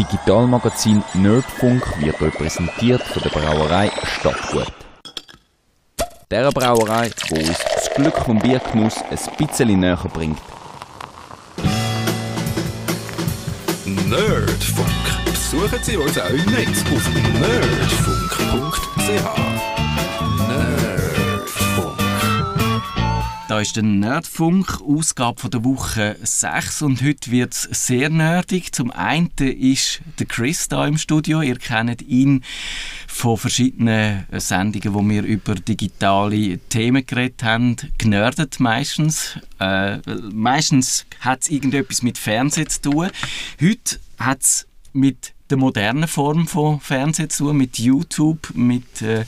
Digitalmagazin Nerdfunk wird repräsentiert von der Brauerei Stadtgut. Der Brauerei, wo uns das Glück vom Biergenuss ein bisschen näher bringt. Nerdfunk. Besuchen Sie uns auch im Netz auf nerdfunk.ch. Da ist der Nerdfunk, Ausgabe der Woche 6 und heute wird es sehr nerdig. Zum einen ist der Chris da im Studio. Ihr kennt ihn von verschiedenen Sendungen, wo wir über digitale Themen geredet haben. Genördet meistens. Äh, meistens hat es irgendetwas mit Fernsehen zu tun. Heute hat es mit der modernen Form von Fernsehen zu tun, mit YouTube, mit äh,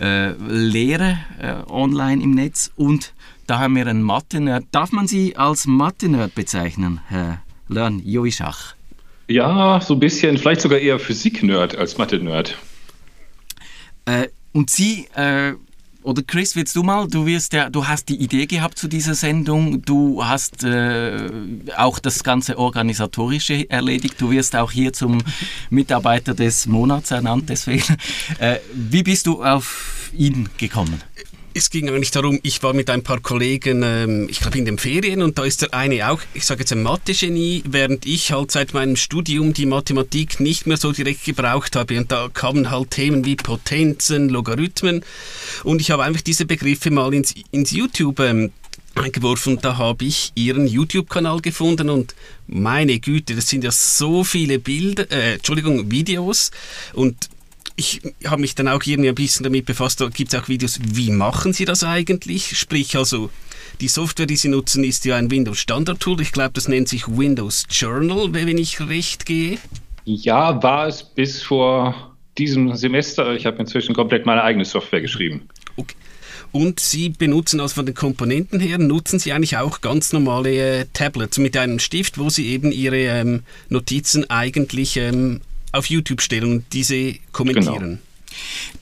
äh, Lehren äh, online im Netz und da haben wir einen Mathe-Nerd. Darf man Sie als Mathe-Nerd bezeichnen, Herr Lern Joischach? Ja, so ein bisschen, vielleicht sogar eher Physik-Nerd als Mathe-Nerd. Äh, und Sie, äh, oder Chris, willst du mal, du, wirst ja, du hast die Idee gehabt zu dieser Sendung, du hast äh, auch das ganze Organisatorische erledigt, du wirst auch hier zum Mitarbeiter des Monats ernannt, deswegen. Äh, wie bist du auf ihn gekommen? Es ging eigentlich darum, ich war mit ein paar Kollegen, ähm, ich glaube in den Ferien und da ist der eine auch, ich sage jetzt ein Mathe-Genie, während ich halt seit meinem Studium die Mathematik nicht mehr so direkt gebraucht habe. Und da kamen halt Themen wie Potenzen, Logarithmen. Und ich habe einfach diese Begriffe mal ins, ins YouTube ähm, eingeworfen. Da habe ich ihren YouTube-Kanal gefunden und meine Güte, das sind ja so viele Bilder, äh, Entschuldigung, Videos. Und ich habe mich dann auch irgendwie ein bisschen damit befasst, da gibt es auch Videos, wie machen Sie das eigentlich? Sprich also, die Software, die Sie nutzen, ist ja ein Windows Standard Tool. Ich glaube, das nennt sich Windows Journal, wenn ich recht gehe. Ja, war es bis vor diesem Semester. Ich habe inzwischen komplett meine eigene Software geschrieben. Okay. Und Sie benutzen also von den Komponenten her, nutzen Sie eigentlich auch ganz normale äh, Tablets mit einem Stift, wo Sie eben Ihre ähm, Notizen eigentlich ähm, auf YouTube stellen und diese kommentieren.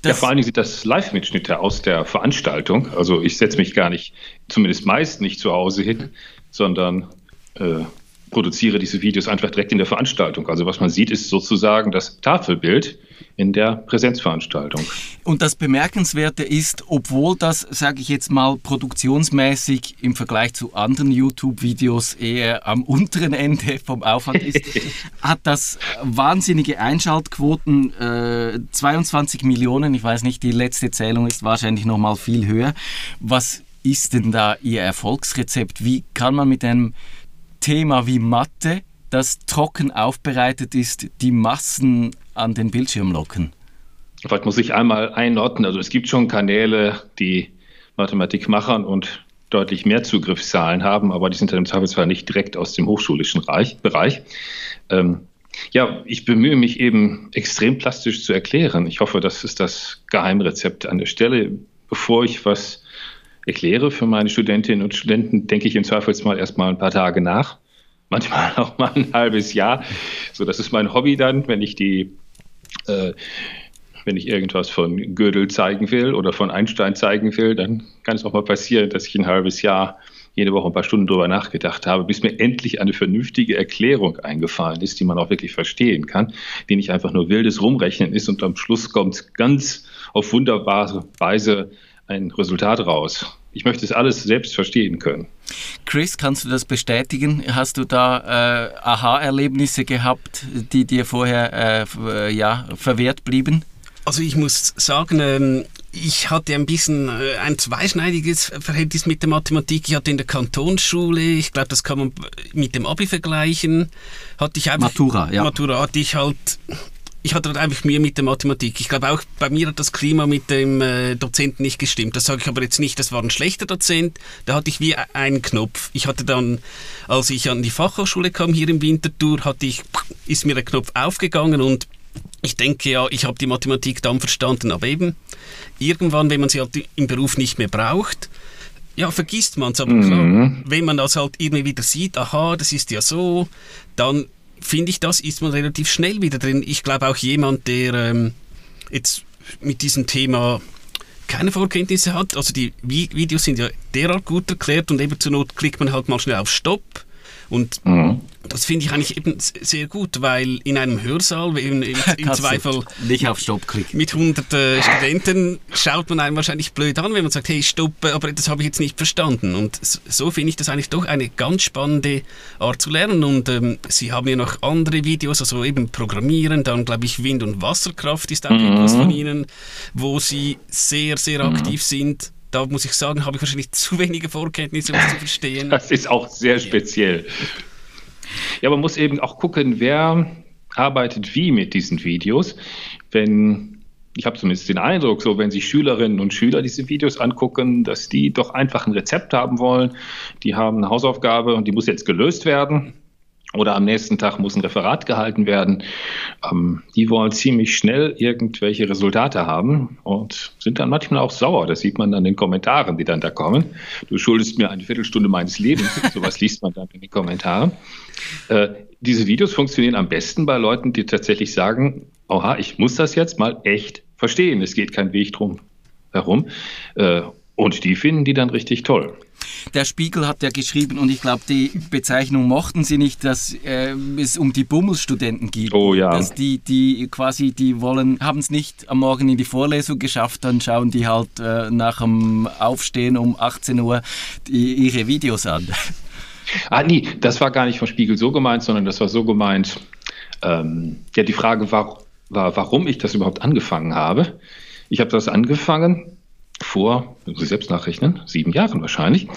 Genau. ja, vor allen Dingen sind das Live-Mitschnitte aus der Veranstaltung. Also ich setze mich gar nicht, zumindest meist nicht zu Hause hin, sondern äh, produziere diese Videos einfach direkt in der Veranstaltung. Also was man sieht, ist sozusagen das Tafelbild in der Präsenzveranstaltung. Und das Bemerkenswerte ist, obwohl das, sage ich jetzt mal, produktionsmäßig im Vergleich zu anderen YouTube-Videos eher am unteren Ende vom Aufwand ist, hat das wahnsinnige Einschaltquoten, äh, 22 Millionen, ich weiß nicht, die letzte Zählung ist wahrscheinlich noch mal viel höher. Was ist denn da Ihr Erfolgsrezept? Wie kann man mit einem Thema wie Mathe, das trocken aufbereitet ist, die Massen an den Bildschirm locken? Vielleicht muss ich einmal einordnen. Also es gibt schon Kanäle, die Mathematik machen und deutlich mehr Zugriffszahlen haben, aber die sind dann im Zweifelsfall nicht direkt aus dem hochschulischen Reich, Bereich. Ähm, ja, ich bemühe mich eben extrem plastisch zu erklären. Ich hoffe, das ist das Geheimrezept an der Stelle. Bevor ich was erkläre für meine Studentinnen und Studenten, denke ich im Zweifelsfall erstmal ein paar Tage nach. Manchmal auch mal ein halbes Jahr. So, das ist mein Hobby dann, wenn ich die äh, wenn ich irgendwas von Gödel zeigen will oder von Einstein zeigen will, dann kann es auch mal passieren, dass ich ein halbes Jahr jede Woche ein paar Stunden drüber nachgedacht habe, bis mir endlich eine vernünftige Erklärung eingefallen ist, die man auch wirklich verstehen kann, die nicht einfach nur wildes Rumrechnen ist und am Schluss kommt ganz auf wunderbare Weise ein Resultat raus. Ich möchte es alles selbst verstehen können. Chris, kannst du das bestätigen? Hast du da äh, Aha-Erlebnisse gehabt, die dir vorher äh, ja, verwehrt blieben? Also ich muss sagen, ähm, ich hatte ein bisschen äh, ein zweischneidiges Verhältnis mit der Mathematik. Ich hatte in der Kantonsschule, ich glaube, das kann man mit dem Abi vergleichen, hatte ich einfach Matura, ja. Matura hatte ich halt ich hatte halt einfach Mühe mit der Mathematik. Ich glaube auch bei mir hat das Klima mit dem äh, Dozenten nicht gestimmt. Das sage ich aber jetzt nicht, das war ein schlechter Dozent. Da hatte ich wie einen Knopf. Ich hatte dann, als ich an die Fachhochschule kam hier im Winterthur, hatte ich, ist mir der Knopf aufgegangen und ich denke ja, ich habe die Mathematik dann verstanden, aber eben irgendwann, wenn man sie halt im Beruf nicht mehr braucht, ja, vergisst man es. Aber mhm. klar, wenn man das halt irgendwie wieder sieht, aha, das ist ja so, dann finde ich, das ist man relativ schnell wieder drin. Ich glaube auch jemand, der ähm, jetzt mit diesem Thema keine Vorkenntnisse hat, also die Videos sind ja derart gut erklärt und eben zur Not klickt man halt mal schnell auf Stopp Und mhm. das finde ich eigentlich eben sehr gut, weil in einem Hörsaal, im, im, im Zweifel nicht auf Stopp klicken. mit 100 äh, Studenten schaut man einem wahrscheinlich blöd an, wenn man sagt, hey, stopp, aber das habe ich jetzt nicht verstanden. Und so finde ich das eigentlich doch eine ganz spannende Art zu lernen. Und ähm, Sie haben ja noch andere Videos, also eben Programmieren, dann glaube ich Wind- und Wasserkraft ist auch mhm. etwas von Ihnen, wo Sie sehr, sehr mhm. aktiv sind da muss ich sagen, habe ich wahrscheinlich zu wenige Vorkenntnisse, um es zu verstehen. Das ist auch sehr speziell. Ja, man muss eben auch gucken, wer arbeitet wie mit diesen Videos. Wenn ich habe zumindest den Eindruck, so wenn sich Schülerinnen und Schüler diese Videos angucken, dass die doch einfach ein Rezept haben wollen. Die haben eine Hausaufgabe und die muss jetzt gelöst werden oder am nächsten Tag muss ein Referat gehalten werden. Ähm, die wollen ziemlich schnell irgendwelche Resultate haben und sind dann manchmal auch sauer. Das sieht man an den Kommentaren, die dann da kommen. Du schuldest mir eine Viertelstunde meines Lebens. Sowas liest man dann in den Kommentaren. Äh, diese Videos funktionieren am besten bei Leuten, die tatsächlich sagen, oha, ich muss das jetzt mal echt verstehen. Es geht kein Weg drum herum. Äh, und die finden die dann richtig toll. Der Spiegel hat ja geschrieben, und ich glaube, die Bezeichnung mochten sie nicht, dass äh, es um die Bummelstudenten geht. Oh ja. Dass die, die quasi, die wollen, haben es nicht am Morgen in die Vorlesung geschafft, dann schauen die halt äh, nach dem Aufstehen um 18 Uhr die, ihre Videos an. Ah, nee, das war gar nicht vom Spiegel so gemeint, sondern das war so gemeint, ähm, ja, die Frage war, war, warum ich das überhaupt angefangen habe. Ich habe das angefangen, vor, muss ich selbst nachrechnen, sieben Jahren wahrscheinlich,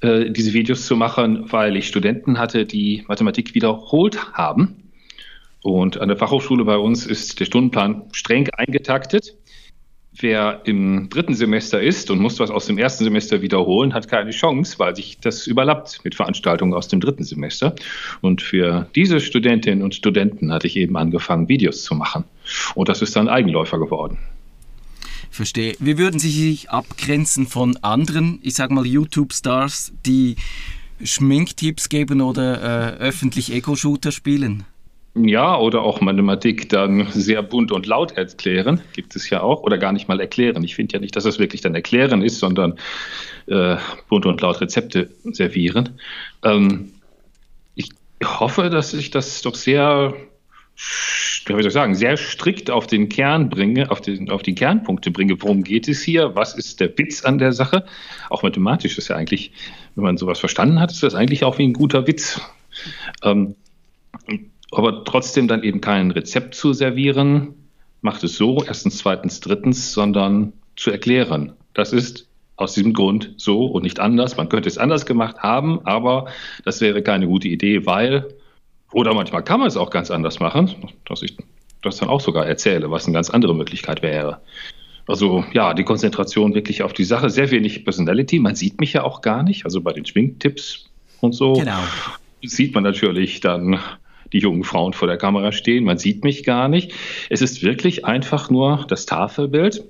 äh, diese Videos zu machen, weil ich Studenten hatte, die Mathematik wiederholt haben. Und an der Fachhochschule bei uns ist der Stundenplan streng eingetaktet. Wer im dritten Semester ist und muss was aus dem ersten Semester wiederholen, hat keine Chance, weil sich das überlappt mit Veranstaltungen aus dem dritten Semester. Und für diese Studentinnen und Studenten hatte ich eben angefangen, Videos zu machen. Und das ist dann Eigenläufer geworden. Verstehe. Wie würden Sie sich abgrenzen von anderen, ich sag mal YouTube-Stars, die Schminktipps geben oder äh, öffentlich Ego-Shooter spielen? Ja, oder auch Mathematik dann sehr bunt und laut erklären, gibt es ja auch, oder gar nicht mal erklären. Ich finde ja nicht, dass es wirklich dann erklären ist, sondern äh, bunt und laut Rezepte servieren. Ähm, ich hoffe, dass ich das doch sehr wie soll ich sagen, sehr strikt auf den Kern bringe, auf, den, auf die Kernpunkte bringe. Worum geht es hier? Was ist der Witz an der Sache? Auch mathematisch ist ja eigentlich, wenn man sowas verstanden hat, ist das eigentlich auch wie ein guter Witz. Ähm, aber trotzdem dann eben kein Rezept zu servieren, macht es so, erstens, zweitens, drittens, sondern zu erklären. Das ist aus diesem Grund so und nicht anders. Man könnte es anders gemacht haben, aber das wäre keine gute Idee, weil oder manchmal kann man es auch ganz anders machen, dass ich das dann auch sogar erzähle, was eine ganz andere Möglichkeit wäre. Also ja, die Konzentration wirklich auf die Sache, sehr wenig Personality. Man sieht mich ja auch gar nicht. Also bei den Schwingtipps und so genau. sieht man natürlich dann die jungen Frauen vor der Kamera stehen. Man sieht mich gar nicht. Es ist wirklich einfach nur das Tafelbild.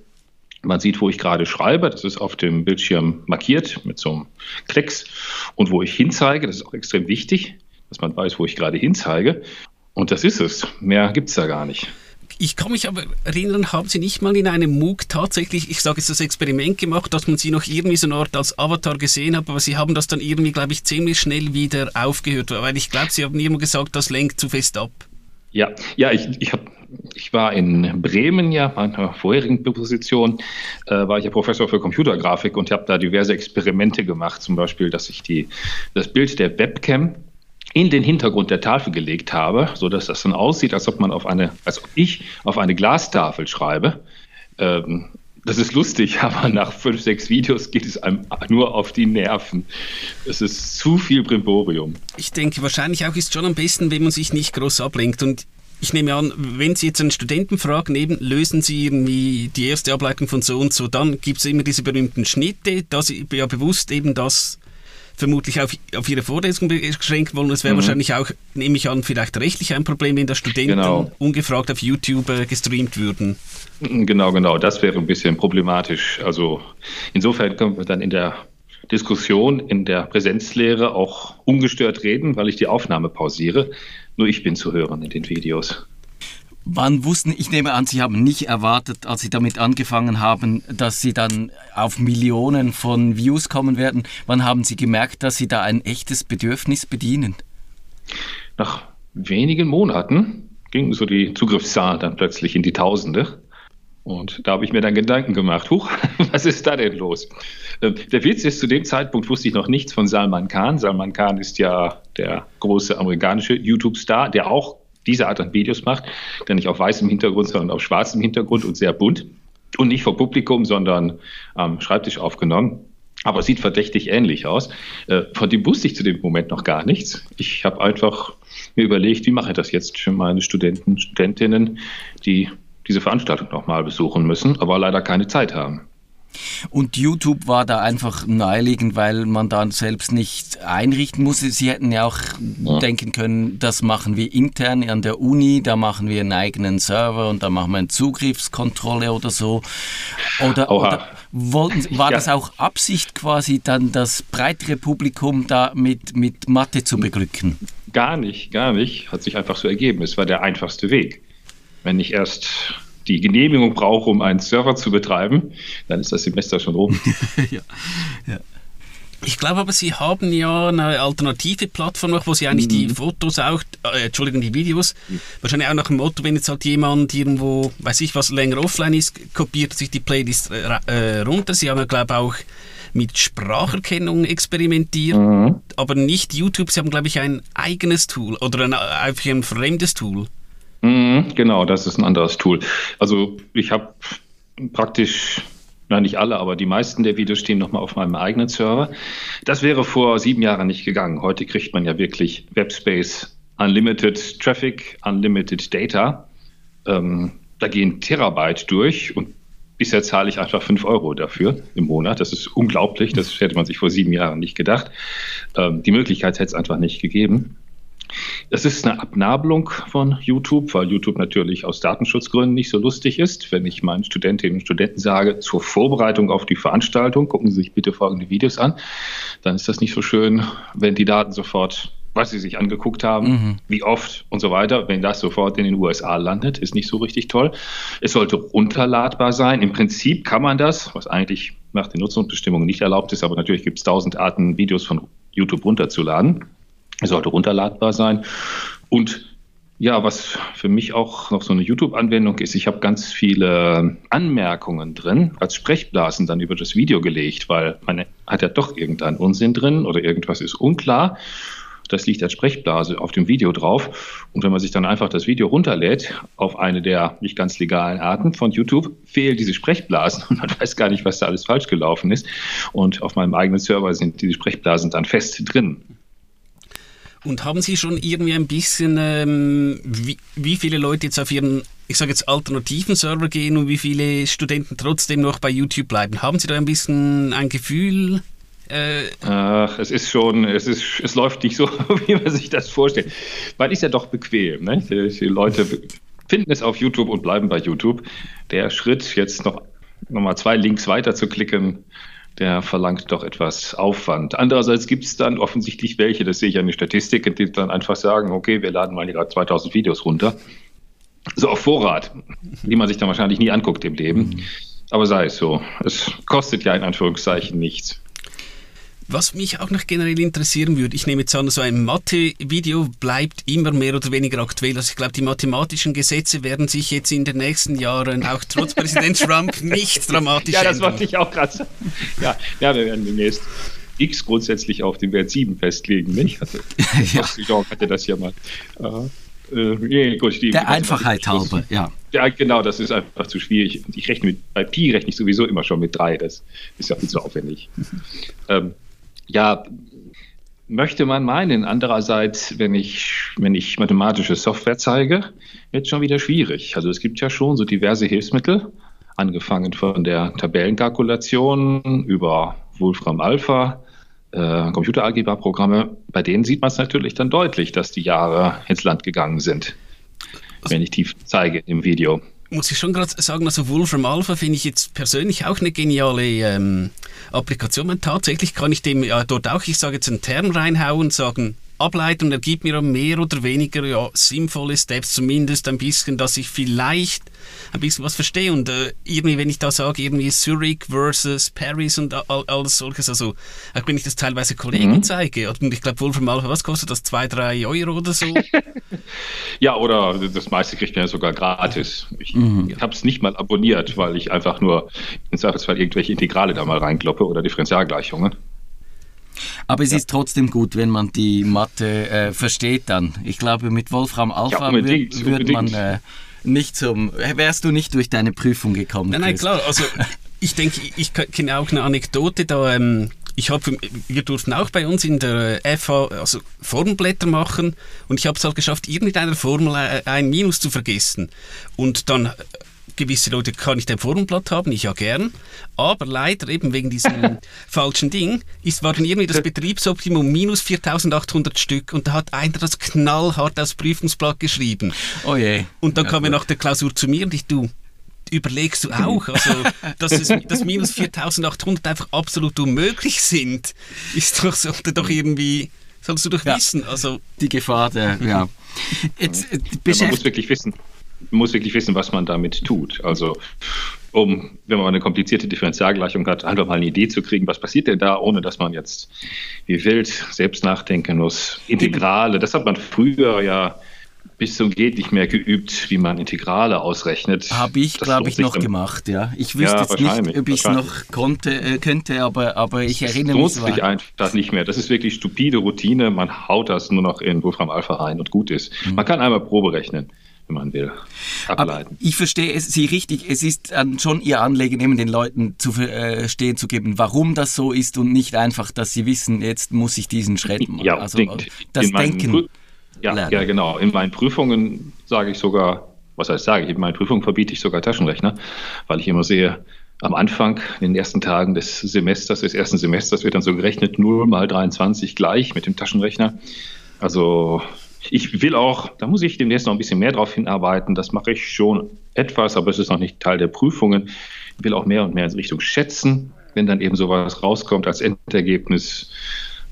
Man sieht, wo ich gerade schreibe. Das ist auf dem Bildschirm markiert mit so einem Klecks. Und wo ich hinzeige, das ist auch extrem wichtig dass man weiß, wo ich gerade hinzeige. Und das ist es. Mehr gibt es da gar nicht. Ich kann mich aber erinnern, haben Sie nicht mal in einem MOOC tatsächlich, ich sage jetzt das Experiment gemacht, dass man Sie noch irgendwie so eine Art als Avatar gesehen hat, aber Sie haben das dann irgendwie, glaube ich, ziemlich schnell wieder aufgehört, weil ich glaube, Sie haben immer gesagt, das lenkt zu fest ab. Ja, ja, ich, ich, hab, ich war in Bremen ja, meiner vorherigen Position, äh, war ich ja Professor für Computergrafik und habe da diverse Experimente gemacht, zum Beispiel, dass ich die, das Bild der Webcam in den Hintergrund der Tafel gelegt habe, so dass das dann aussieht, als ob man auf eine, als ob ich auf eine Glastafel schreibe. Ähm, das ist lustig, aber nach fünf, sechs Videos geht es einem nur auf die Nerven. Es ist zu viel Brimborium. Ich denke, wahrscheinlich auch ist schon am besten, wenn man sich nicht groß ablenkt. Und ich nehme an, wenn Sie jetzt einen Studenten fragen, eben, lösen Sie irgendwie die erste Ableitung von so und so, dann gibt es immer diese berühmten Schnitte, da Sie ja bewusst eben das vermutlich auf, auf ihre Vorlesung beschränken wollen. Es wäre mhm. wahrscheinlich auch, nehme ich an, vielleicht rechtlich ein Problem, wenn da Studenten genau. ungefragt auf YouTube äh, gestreamt würden. Genau, genau. Das wäre ein bisschen problematisch. Also insofern können wir dann in der Diskussion in der Präsenzlehre auch ungestört reden, weil ich die Aufnahme pausiere. Nur ich bin zu hören in den Videos. Wann wussten, ich nehme an, Sie haben nicht erwartet, als Sie damit angefangen haben, dass Sie dann auf Millionen von Views kommen werden. Wann haben Sie gemerkt, dass Sie da ein echtes Bedürfnis bedienen? Nach wenigen Monaten gingen so die Zugriffszahlen dann plötzlich in die Tausende. Und da habe ich mir dann Gedanken gemacht, huch, was ist da denn los? Ähm, der Witz ist, zu dem Zeitpunkt wusste ich noch nichts von Salman Khan. Salman Khan ist ja der große amerikanische YouTube-Star, der auch diese Art an Videos macht, der nicht auf weißem Hintergrund, sondern auf schwarzem Hintergrund und sehr bunt und nicht vor Publikum, sondern am Schreibtisch aufgenommen. Aber sieht verdächtig ähnlich aus. Äh, von dem wusste ich zu dem Moment noch gar nichts. Ich habe einfach mir überlegt, wie mache ich das jetzt für meine Studenten, Studentinnen, die diese Veranstaltung nochmal besuchen müssen, aber leider keine Zeit haben. Und YouTube war da einfach naheliegend, weil man da selbst nicht einrichten musste. Sie hätten ja auch ja. denken können, das machen wir intern an der Uni, da machen wir einen eigenen Server und da machen wir eine Zugriffskontrolle oder so. Oder, oder wollten, war ja. das auch Absicht quasi, dann das breitere Publikum da mit, mit Mathe zu beglücken? Gar nicht, gar nicht. Hat sich einfach so ergeben. Es war der einfachste Weg. Wenn ich erst die Genehmigung brauche, um einen Server zu betreiben, dann ist das Semester schon rum. ja. ja. Ich glaube aber, Sie haben ja eine alternative Plattform, wo Sie eigentlich mhm. die Fotos auch, äh, Entschuldigung, die Videos, mhm. wahrscheinlich auch nach dem Motto, wenn jetzt halt jemand irgendwo, weiß ich was, länger offline ist, kopiert sich die Playlist äh, äh runter. Sie haben ja, glaube ich, auch mit Spracherkennung experimentiert, mhm. aber nicht YouTube. Sie haben, glaube ich, ein eigenes Tool oder ein, einfach ein fremdes Tool. Mhm, genau, das ist ein anderes Tool. Also ich habe praktisch, nein, nicht alle, aber die meisten der Videos stehen nochmal auf meinem eigenen Server. Das wäre vor sieben Jahren nicht gegangen. Heute kriegt man ja wirklich Webspace, Unlimited Traffic, Unlimited Data. Ähm, da gehen Terabyte durch und bisher zahle ich einfach fünf Euro dafür im Monat. Das ist unglaublich. Das hätte man sich vor sieben Jahren nicht gedacht. Ähm, die Möglichkeit hätte es einfach nicht gegeben. Es ist eine Abnabelung von YouTube, weil YouTube natürlich aus Datenschutzgründen nicht so lustig ist. Wenn ich meinen Studentinnen und Studenten sage, zur Vorbereitung auf die Veranstaltung, gucken Sie sich bitte folgende Videos an, dann ist das nicht so schön, wenn die Daten sofort was sie sich angeguckt haben, mhm. wie oft und so weiter. Wenn das sofort in den USA landet, ist nicht so richtig toll. Es sollte runterladbar sein. Im Prinzip kann man das, was eigentlich nach den Nutzungsbestimmungen nicht erlaubt ist, aber natürlich gibt es tausend Arten, Videos von YouTube runterzuladen. Sollte runterladbar sein. Und ja, was für mich auch noch so eine YouTube-Anwendung ist, ich habe ganz viele Anmerkungen drin, als Sprechblasen dann über das Video gelegt, weil man hat ja doch irgendeinen Unsinn drin oder irgendwas ist unklar. Das liegt als Sprechblase auf dem Video drauf. Und wenn man sich dann einfach das Video runterlädt auf eine der nicht ganz legalen Arten von YouTube, fehlen diese Sprechblasen und man weiß gar nicht, was da alles falsch gelaufen ist. Und auf meinem eigenen Server sind diese Sprechblasen dann fest drin. Und haben Sie schon irgendwie ein bisschen, ähm, wie, wie viele Leute jetzt auf Ihren, ich sage jetzt, alternativen Server gehen und wie viele Studenten trotzdem noch bei YouTube bleiben? Haben Sie da ein bisschen ein Gefühl? Äh Ach, es ist schon, es ist, es läuft nicht so, wie man sich das vorstellt. Weil ist ja doch bequem. Ne? Die, die Leute finden es auf YouTube und bleiben bei YouTube. Der Schritt, jetzt noch, noch mal zwei Links weiter zu klicken, der verlangt doch etwas Aufwand. Andererseits gibt es dann offensichtlich welche, das sehe ich an den Statistiken, die dann einfach sagen, okay, wir laden mal gerade 2000 Videos runter. So auf Vorrat, die man sich dann wahrscheinlich nie anguckt im Leben. Aber sei es so. Es kostet ja in Anführungszeichen nichts. Was mich auch noch generell interessieren würde, ich nehme jetzt an, so ein Mathe-Video bleibt immer mehr oder weniger aktuell. Also ich glaube, die mathematischen Gesetze werden sich jetzt in den nächsten Jahren auch trotz Präsident Trump nicht dramatisch ändern. Ja, das wollte ich auch gerade sagen. Ja, ja, wir werden demnächst X grundsätzlich auf den Wert 7 festlegen, nicht? Also, ja. hatte das ja mal. Äh, nee, gut, die, Der Einfachheit halber, ja. Ja, genau, das ist einfach zu schwierig. Ich rechne mit, bei Pi rechne ich sowieso immer schon mit 3. Das ist ja viel zu aufwendig. ähm, ja, möchte man meinen. Andererseits, wenn ich, wenn ich mathematische Software zeige, wird es schon wieder schwierig. Also es gibt ja schon so diverse Hilfsmittel, angefangen von der Tabellenkalkulation über Wolfram Alpha, äh, Computeralgebra-Programme. Bei denen sieht man es natürlich dann deutlich, dass die Jahre ins Land gegangen sind, wenn ich tief zeige im Video muss ich schon gerade sagen, also Wolfram Alpha finde ich jetzt persönlich auch eine geniale ähm, Applikation. Man, tatsächlich kann ich dem ja, dort auch, ich sage jetzt einen Term reinhauen und sagen, Ableitung ergibt mir mehr oder weniger ja, sinnvolle Steps, zumindest ein bisschen, dass ich vielleicht ein bisschen was verstehe. Und äh, irgendwie, wenn ich da sage, irgendwie Zurich versus Paris und all, alles solches, also auch wenn ich das teilweise Kollegen mhm. zeige, und ich glaube, Wolfram Alpha, was kostet das? Zwei, drei Euro oder so? ja, oder das meiste kriegt man ja sogar gratis. Ich, mhm. habe es nicht mal abonniert, weil ich einfach nur in Zweifelsfall irgendwelche Integrale da mal reinkloppe oder Differentialgleichungen. Aber es ja. ist trotzdem gut, wenn man die Mathe äh, versteht dann. Ich glaube, mit Wolfram Alpha ja, würde man äh, nicht zum, wärst du nicht durch deine Prüfung gekommen. Nein, nein, klar. Also ich denke, ich kenne auch eine Anekdote da. Ähm, ich habe, wir durften auch bei uns in der FH also Formelblätter machen und ich habe es halt geschafft, irgendeiner Formel äh, ein Minus zu vergessen. Und dann gewisse Leute kann ich ein Formenblatt haben, ich ja gern, aber leider eben wegen diesem falschen Ding ist, war dann irgendwie das Betriebsoptimum minus 4800 Stück und da hat einer das knallhart aufs Prüfungsblatt geschrieben. Oh je. Und dann ja, kam er nach der Klausur zu mir und ich, du, überlegst du auch, also, dass, es, dass minus 4800 einfach absolut unmöglich sind, ist doch, sollte doch irgendwie, sollst du doch ja, wissen. Also, die Gefahr der, ja. Jetzt, äh, ja man muss wirklich wissen, muss wirklich wissen, was man damit tut. Also, um, wenn man eine komplizierte Differentialgleichung hat, einfach mal eine Idee zu kriegen, was passiert denn da, ohne dass man jetzt wie wild selbst nachdenken muss. Integrale, das hat man früher ja bis zum geht nicht mehr geübt, wie man Integrale ausrechnet. Habe ich, glaube ich, noch dann, gemacht, ja. Ich wüsste ja, jetzt nicht, ob ich es noch konnte, äh, könnte, aber, aber ich erinnere mich. Es lohnt sich einfach nicht mehr. Das ist wirklich stupide Routine. Man haut das nur noch in Wolfram Alpha rein und gut ist. Mhm. Man kann einmal Probe rechnen wenn man will, ableiten. Aber ich verstehe es, Sie richtig. Es ist schon Ihr Anliegen, eben den Leuten zu verstehen äh, zu geben, warum das so ist und nicht einfach, dass sie wissen, jetzt muss ich diesen Schritt machen. Ja, also, das Denken. Ja, ja, genau. In meinen Prüfungen sage ich sogar, was heißt sage ich, in meinen Prüfungen verbiete ich sogar Taschenrechner, weil ich immer sehe, am Anfang, in den ersten Tagen des Semesters, des ersten Semesters wird dann so gerechnet, 0 mal 23 gleich mit dem Taschenrechner. Also ich will auch, da muss ich demnächst noch ein bisschen mehr drauf hinarbeiten. Das mache ich schon etwas, aber es ist noch nicht Teil der Prüfungen. Ich will auch mehr und mehr in Richtung Schätzen, wenn dann eben sowas rauskommt als Endergebnis.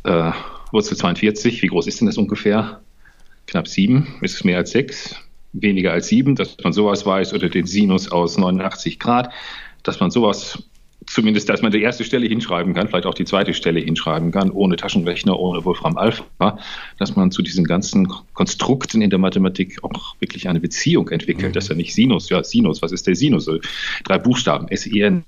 Äh, Wurzel 42, wie groß ist denn das ungefähr? Knapp sieben, ist es mehr als sechs? Weniger als sieben, dass man sowas weiß, oder den Sinus aus 89 Grad, dass man sowas zumindest, dass man die erste Stelle hinschreiben kann, vielleicht auch die zweite Stelle hinschreiben kann, ohne Taschenrechner, ohne Wolfram Alpha, dass man zu diesen ganzen Konstrukten in der Mathematik auch wirklich eine Beziehung entwickelt. Mhm. Das ist ja nicht Sinus, ja, Sinus, was ist der Sinus? Drei Buchstaben, S-I-N.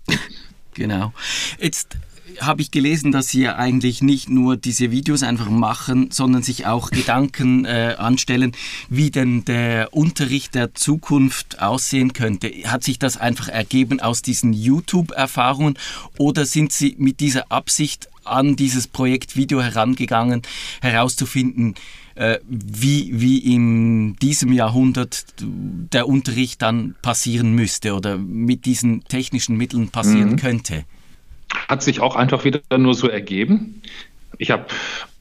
Genau. Jetzt habe ich gelesen, dass Sie ja eigentlich nicht nur diese Videos einfach machen, sondern sich auch Gedanken äh, anstellen, wie denn der Unterricht der Zukunft aussehen könnte. Hat sich das einfach ergeben aus diesen YouTube-Erfahrungen oder sind Sie mit dieser Absicht an dieses Projekt Video herangegangen, herauszufinden, äh, wie, wie in diesem Jahrhundert der Unterricht dann passieren müsste oder mit diesen technischen Mitteln passieren mhm. könnte? Hat sich auch einfach wieder nur so ergeben. Ich habe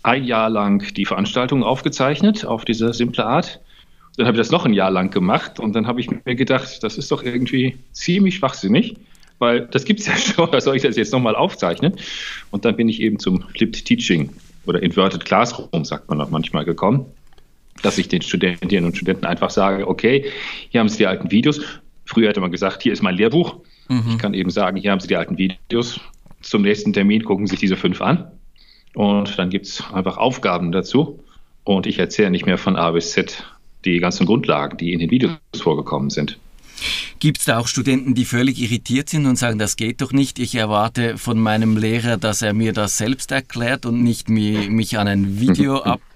ein Jahr lang die Veranstaltung aufgezeichnet auf diese simple Art. Dann habe ich das noch ein Jahr lang gemacht und dann habe ich mir gedacht, das ist doch irgendwie ziemlich schwachsinnig, weil das gibt es ja schon, da soll ich das jetzt nochmal aufzeichnen? Und dann bin ich eben zum Flipped Teaching oder Inverted Classroom, sagt man auch manchmal, gekommen, dass ich den Studentinnen und Studenten einfach sage, okay, hier haben Sie die alten Videos. Früher hätte man gesagt, hier ist mein Lehrbuch. Mhm. Ich kann eben sagen, hier haben Sie die alten Videos zum nächsten Termin gucken sich diese fünf an. Und dann gibt es einfach Aufgaben dazu. Und ich erzähle nicht mehr von A bis Z die ganzen Grundlagen, die in den Videos vorgekommen sind. Gibt es da auch Studenten, die völlig irritiert sind und sagen, das geht doch nicht, ich erwarte von meinem Lehrer, dass er mir das selbst erklärt und nicht mich an ein Video ab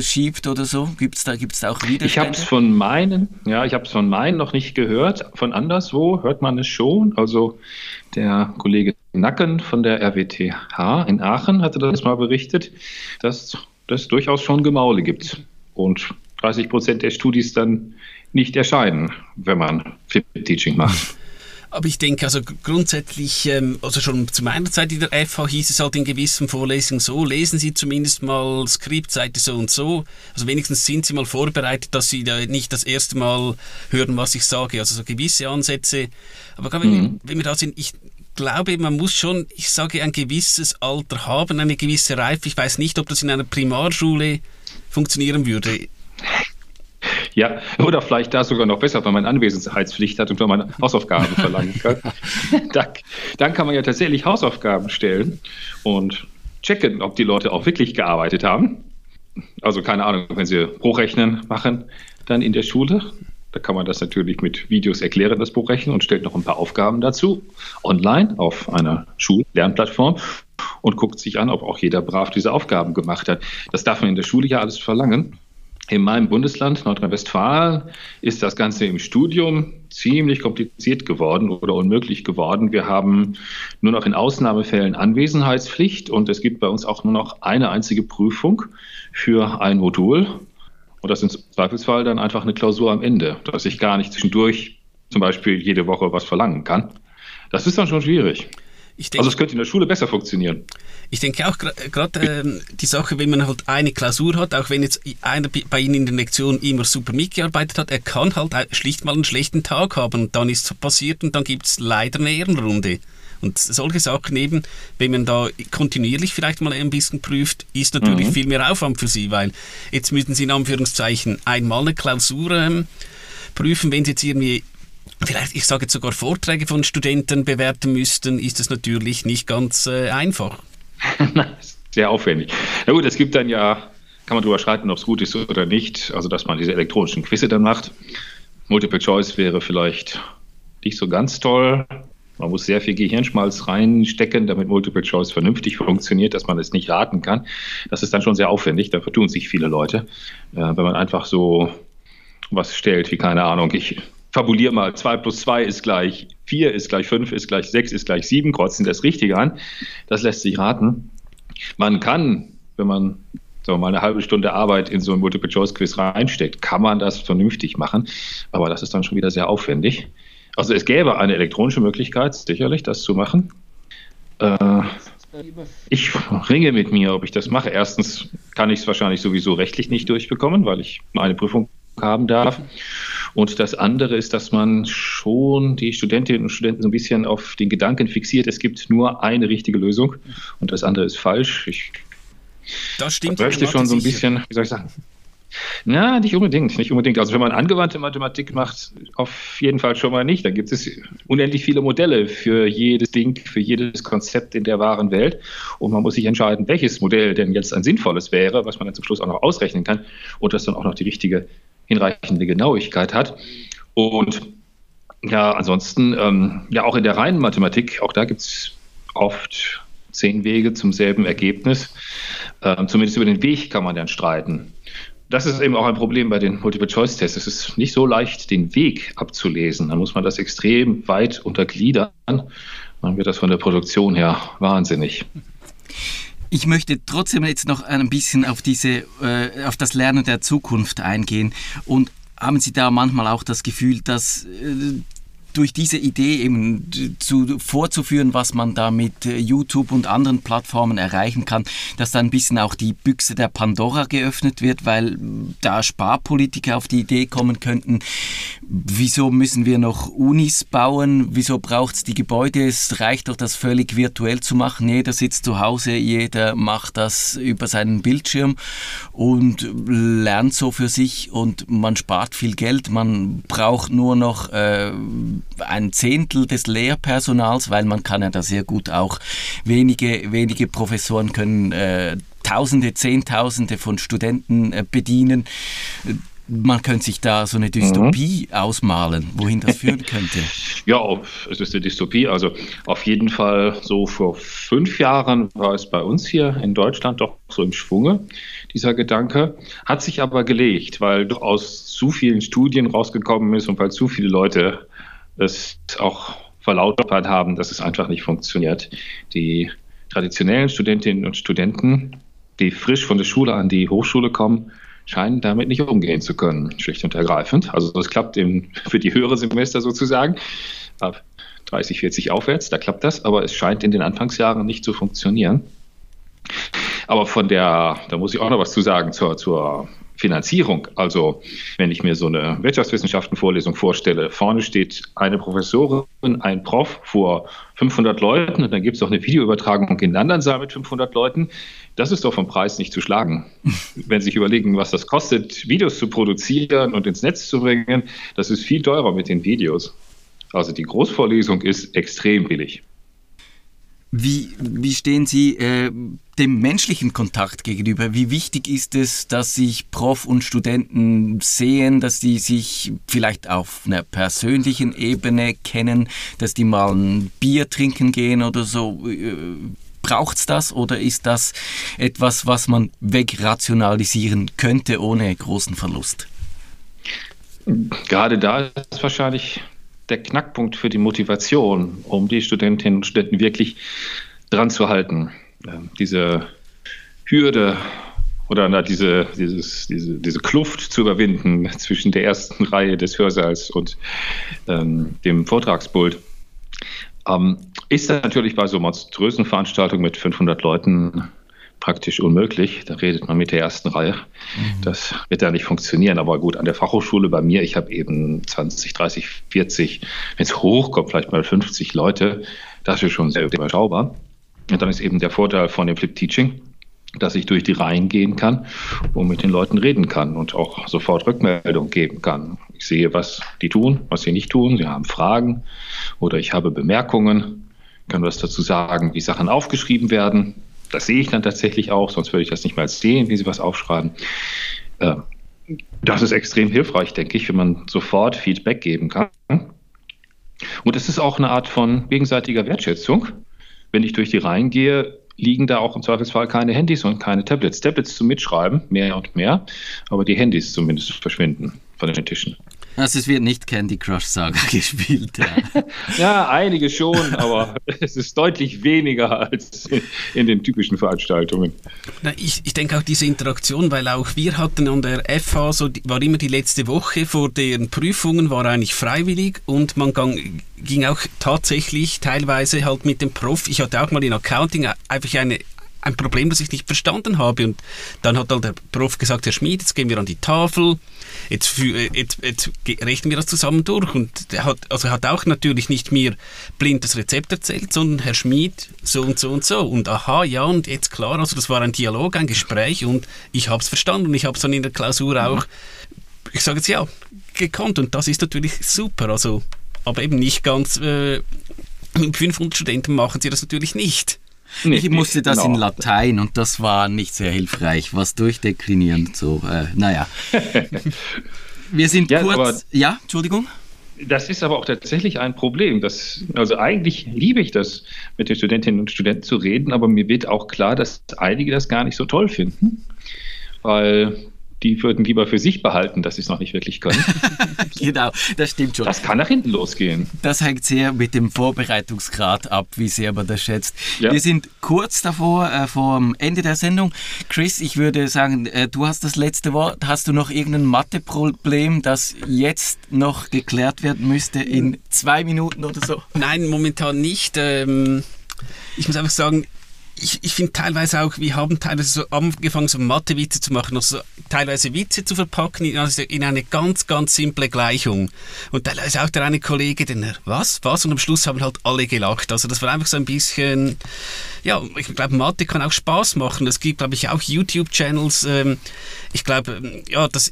schiebt oder so? Gibt es da, gibt's da auch Widerstände? Ich habe es von meinen, ja, ich habe es von meinen noch nicht gehört. Von anderswo hört man es schon. Also der Kollege Nacken von der RWTH in Aachen hatte das mal berichtet, dass es durchaus schon Gemaule gibt und 30 Prozent der Studis dann nicht erscheinen, wenn man Flip Teaching macht. Aber ich denke, also grundsätzlich, ähm, also schon zu meiner Zeit in der FH hieß es halt in gewissen Vorlesungen so, lesen Sie zumindest mal Skriptseite so und so. Also wenigstens sind Sie mal vorbereitet, dass Sie da nicht das erste Mal hören, was ich sage. Also so gewisse Ansätze. Aber wenn, mhm. wir, wenn wir da sind, ich glaube, man muss schon, ich sage, ein gewisses Alter haben, eine gewisse Reife. Ich weiß nicht, ob das in einer Primarschule funktionieren würde. Ja, oder vielleicht da sogar noch besser, wenn man Anwesenheitspflicht hat und wenn man Hausaufgaben verlangen kann. dann, dann kann man ja tatsächlich Hausaufgaben stellen und checken, ob die Leute auch wirklich gearbeitet haben. Also keine Ahnung, wenn sie Bruchrechnen machen, dann in der Schule. Da kann man das natürlich mit Videos erklären, das Bruchrechnen, und stellt noch ein paar Aufgaben dazu online auf einer Schullernplattform und guckt sich an, ob auch jeder brav diese Aufgaben gemacht hat. Das darf man in der Schule ja alles verlangen. In meinem Bundesland, Nordrhein-Westfalen, ist das Ganze im Studium ziemlich kompliziert geworden oder unmöglich geworden. Wir haben nur noch in Ausnahmefällen Anwesenheitspflicht und es gibt bei uns auch nur noch eine einzige Prüfung für ein Modul. Und das ist im Zweifelsfall dann einfach eine Klausur am Ende, dass ich gar nicht zwischendurch zum Beispiel jede Woche was verlangen kann. Das ist dann schon schwierig. Denke, also es könnte in der Schule besser funktionieren. Ich denke auch gerade äh, die Sache, wenn man halt eine Klausur hat, auch wenn jetzt einer bei Ihnen in der Lektion immer super mitgearbeitet hat, er kann halt schlicht mal einen schlechten Tag haben und dann ist es passiert und dann gibt es leider eine Ehrenrunde. Und solche Sachen eben, wenn man da kontinuierlich vielleicht mal ein bisschen prüft, ist natürlich mhm. viel mehr Aufwand für Sie, weil jetzt müssen Sie in Anführungszeichen einmal eine Klausur ähm, prüfen, wenn Sie jetzt irgendwie vielleicht, ich sage jetzt sogar Vorträge von Studenten bewerten müssten, ist das natürlich nicht ganz äh, einfach. Sehr aufwendig. Na gut, es gibt dann ja, kann man darüber streiten, ob es gut ist oder nicht, also dass man diese elektronischen Quizze dann macht. Multiple Choice wäre vielleicht nicht so ganz toll. Man muss sehr viel Gehirnschmalz reinstecken, damit Multiple Choice vernünftig funktioniert, dass man es nicht raten kann. Das ist dann schon sehr aufwendig, da vertun sich viele Leute. Äh, wenn man einfach so was stellt, wie keine Ahnung, ich fabuliere mal, 2 plus 2 ist gleich 4, ist gleich 5, ist gleich 6, ist gleich 7, kreuzen das Richtige an. Das lässt sich raten. Man kann, wenn man wir mal eine halbe Stunde Arbeit in so ein Multiple-Choice-Quiz reinsteckt, kann man das vernünftig machen. Aber das ist dann schon wieder sehr aufwendig. Also es gäbe eine elektronische Möglichkeit, sicherlich, das zu machen. Äh, ich ringe mit mir, ob ich das mache. Erstens kann ich es wahrscheinlich sowieso rechtlich nicht durchbekommen, weil ich eine Prüfung haben darf. Und das andere ist, dass man schon die Studentinnen und Studenten so ein bisschen auf den Gedanken fixiert, es gibt nur eine richtige Lösung und das andere ist falsch. Ich das stimmt. möchte schon so ein bisschen, wie soll ich sagen, na, nicht unbedingt, nicht unbedingt. Also wenn man angewandte Mathematik macht, auf jeden Fall schon mal nicht. Dann gibt es unendlich viele Modelle für jedes Ding, für jedes Konzept in der wahren Welt. Und man muss sich entscheiden, welches Modell denn jetzt ein sinnvolles wäre, was man dann zum Schluss auch noch ausrechnen kann und das dann auch noch die richtige, hinreichende Genauigkeit hat. Und ja, ansonsten, ähm, ja, auch in der reinen Mathematik, auch da gibt es oft zehn Wege zum selben Ergebnis. Ähm, zumindest über den Weg kann man dann streiten das ist eben auch ein Problem bei den Multiple-Choice-Tests. Es ist nicht so leicht, den Weg abzulesen. Da muss man das extrem weit untergliedern. Dann wird das von der Produktion her wahnsinnig. Ich möchte trotzdem jetzt noch ein bisschen auf diese, äh, auf das Lernen der Zukunft eingehen. Und haben Sie da manchmal auch das Gefühl, dass äh, durch diese Idee eben zu, vorzuführen, was man da mit äh, YouTube und anderen Plattformen erreichen kann, dass da ein bisschen auch die Büchse der Pandora geöffnet wird, weil da Sparpolitiker auf die Idee kommen könnten, wieso müssen wir noch Unis bauen, wieso braucht es die Gebäude, es reicht doch das völlig virtuell zu machen, jeder sitzt zu Hause, jeder macht das über seinen Bildschirm und lernt so für sich und man spart viel Geld, man braucht nur noch äh, ein Zehntel des Lehrpersonals, weil man kann ja da sehr gut auch wenige, wenige Professoren können äh, Tausende, Zehntausende von Studenten äh, bedienen. Man könnte sich da so eine Dystopie mhm. ausmalen, wohin das führen könnte. Ja, es ist eine Dystopie. Also auf jeden Fall so vor fünf Jahren war es bei uns hier in Deutschland doch so im Schwunge, dieser Gedanke. Hat sich aber gelegt, weil aus zu vielen Studien rausgekommen ist und weil zu viele Leute es auch verlautbart haben, dass es einfach nicht funktioniert. Die traditionellen Studentinnen und Studenten, die frisch von der Schule an die Hochschule kommen, scheinen damit nicht umgehen zu können, schlicht und ergreifend. Also das klappt im, für die höhere Semester sozusagen, ab 30, 40 aufwärts, da klappt das, aber es scheint in den Anfangsjahren nicht zu funktionieren. Aber von der, da muss ich auch noch was zu sagen, zur, zur Finanzierung. Also wenn ich mir so eine Wirtschaftswissenschaften-Vorlesung vorstelle, vorne steht eine Professorin, ein Prof vor 500 Leuten und dann gibt es auch eine Videoübertragung in den anderen Saal mit 500 Leuten. Das ist doch vom Preis nicht zu schlagen. wenn Sie sich überlegen, was das kostet, Videos zu produzieren und ins Netz zu bringen, das ist viel teurer mit den Videos. Also die Großvorlesung ist extrem billig. Wie, wie stehen Sie äh, dem menschlichen Kontakt gegenüber? Wie wichtig ist es, dass sich Prof und Studenten sehen, dass die sich vielleicht auf einer persönlichen Ebene kennen, dass die mal ein Bier trinken gehen oder so? Äh, Braucht es das oder ist das etwas, was man wegrationalisieren könnte ohne großen Verlust? Gerade da ist wahrscheinlich der Knackpunkt für die Motivation, um die Studentinnen und Studenten wirklich dran zu halten. Diese Hürde oder na, diese, dieses, diese, diese Kluft zu überwinden zwischen der ersten Reihe des Hörsaals und ähm, dem Vortragspult. Ähm, ist natürlich bei so monströsen Veranstaltungen mit 500 Leuten praktisch unmöglich. Da redet man mit der ersten Reihe. Mhm. Das wird ja nicht funktionieren. Aber gut, an der Fachhochschule bei mir, ich habe eben 20, 30, 40, wenn es hochkommt, vielleicht mal 50 Leute. Das ist schon sehr überschaubar. Und dann ist eben der Vorteil von dem Flip Teaching, dass ich durch die Reihen gehen kann und mit den Leuten reden kann und auch sofort Rückmeldung geben kann. Ich sehe, was die tun, was sie nicht tun. Sie haben Fragen oder ich habe Bemerkungen, kann was dazu sagen, wie Sachen aufgeschrieben werden das sehe ich dann tatsächlich auch, sonst würde ich das nicht mal sehen, wie sie was aufschreiben. Äh, das ist extrem hilfreich, denke ich, wenn man sofort Feedback geben kann. Und es ist auch eine Art von gegenseitiger Wertschätzung. Wenn ich durch die Reihen gehe, liegen da auch im Zweifelsfall keine Handys und keine Tablets. Tablets zum Mitschreiben, mehr und mehr, aber die Handys zumindest verschwinden von den Tischen. Also es wird nicht Candy Crush Saga gespielt. Ja, ja einige schon, aber es ist deutlich weniger als in, in den typischen Veranstaltungen. Na, ich, ich denke auch diese Interaktion, weil auch wir hatten an der FH, so war immer die letzte Woche vor den Prüfungen, war eigentlich freiwillig und man gang, ging auch tatsächlich teilweise halt mit dem Prof. Ich hatte auch mal in Accounting einfach eine ein Problem, das ich nicht verstanden habe. Und dann hat halt der Prof gesagt, Herr Schmid, jetzt gehen wir an die Tafel, jetzt, äh, jetzt, jetzt rechnen wir das zusammen durch. Und er hat, also er hat auch natürlich nicht mir blind das Rezept erzählt, sondern Herr Schmid so und so und so. Und aha, ja, und jetzt klar, also das war ein Dialog, ein Gespräch und ich habe es verstanden und ich habe es dann in der Klausur mhm. auch, ich sage jetzt ja, gekonnt. Und das ist natürlich super. Also, aber eben nicht ganz, äh, mit 500 Studenten machen sie das natürlich nicht. Nee, ich musste das genau. in Latein und das war nicht sehr hilfreich, was durchdeklinieren. So, äh, naja. Wir sind ja, kurz. ja, Entschuldigung. Das ist aber auch tatsächlich ein Problem. Das, also eigentlich liebe ich das, mit den Studentinnen und Studenten zu reden, aber mir wird auch klar, dass einige das gar nicht so toll finden, weil die würden lieber für sich behalten, dass sie es noch nicht wirklich können. genau, das stimmt schon. Das kann nach hinten losgehen. Das hängt sehr mit dem Vorbereitungsgrad ab, wie sehr man das schätzt. Ja. Wir sind kurz davor, äh, vor dem Ende der Sendung. Chris, ich würde sagen, äh, du hast das letzte Wort. Hast du noch irgendein Matheproblem, das jetzt noch geklärt werden müsste in zwei Minuten oder so? Nein, momentan nicht. Ähm, ich muss einfach sagen, ich, ich finde teilweise auch, wir haben teilweise so angefangen, so Mathe-Witze zu machen, also teilweise Witze zu verpacken in, also in eine ganz, ganz simple Gleichung. Und teilweise auch der eine Kollege, den was, was? Und am Schluss haben halt alle gelacht. Also das war einfach so ein bisschen, ja, ich glaube, Mathe kann auch Spaß machen. Es gibt, glaube ich, auch YouTube-Channels. Ähm, ich glaube, ähm, ja, das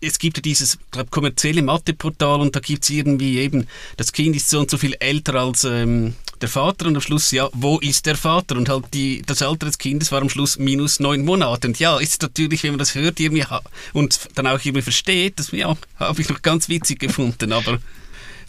es gibt ja dieses glaub, kommerzielle Mathe-Portal und da gibt es irgendwie eben, das Kind ist so und so viel älter als ähm, der Vater und am Schluss, ja, wo ist der Vater? Und halt die, das Alter des Kindes war am Schluss minus neun Monate. Und ja, ist natürlich, wenn man das hört irgendwie und dann auch irgendwie versteht, das ja, habe ich noch ganz witzig gefunden, aber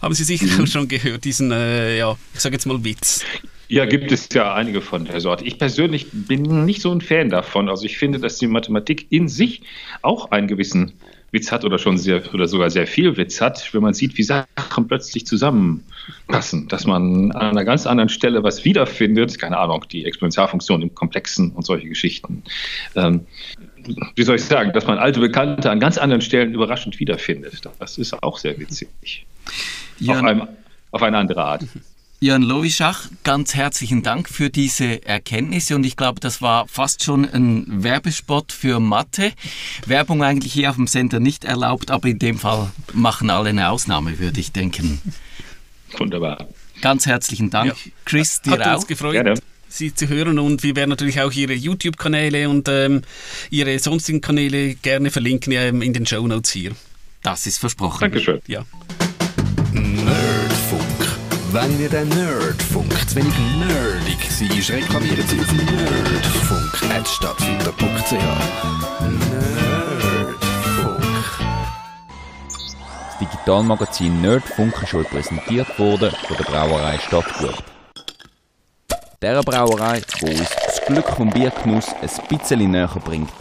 haben Sie sicher mhm. schon gehört, diesen, äh, ja, ich sage jetzt mal Witz. Ja, gibt es ja einige von der Sorte. Ich persönlich bin nicht so ein Fan davon. Also ich finde, dass die Mathematik in sich auch einen gewissen Witz hat oder schon sehr oder sogar sehr viel Witz hat, wenn man sieht, wie Sachen plötzlich zusammenpassen, dass man an einer ganz anderen Stelle was wiederfindet, keine Ahnung, die Exponentialfunktion im Komplexen und solche Geschichten. Ähm, wie soll ich sagen, dass man alte Bekannte an ganz anderen Stellen überraschend wiederfindet. Das ist auch sehr witzig. Ja. Auf, einem, auf eine andere Art. Jörn Lowischach, ganz herzlichen Dank für diese Erkenntnisse und ich glaube, das war fast schon ein Werbespot für Mathe. Werbung eigentlich hier auf dem Sender nicht erlaubt, aber in dem Fall machen alle eine Ausnahme, würde ich denken. Wunderbar. Ganz herzlichen Dank. Ja. Chris, dir Hat auch. uns gefreut. Gerne. Sie zu hören und wir werden natürlich auch Ihre YouTube-Kanäle und ähm, Ihre sonstigen Kanäle gerne verlinken ähm, in den Show Notes hier. Das ist versprochen. Dankeschön. Ja. Nerdfunk. Wenn ihr den Nerdfunk zu wenig nerdig seid, reklamieren Sie auf nerdfunk.stadtfilter.ch. Nerdfunk. Das Digitalmagazin Nerdfunk ist euch präsentiert worden von der Brauerei Stadtgut. Der Brauerei, wo uns das Glück vom Biergenuss ein bisschen näher bringt.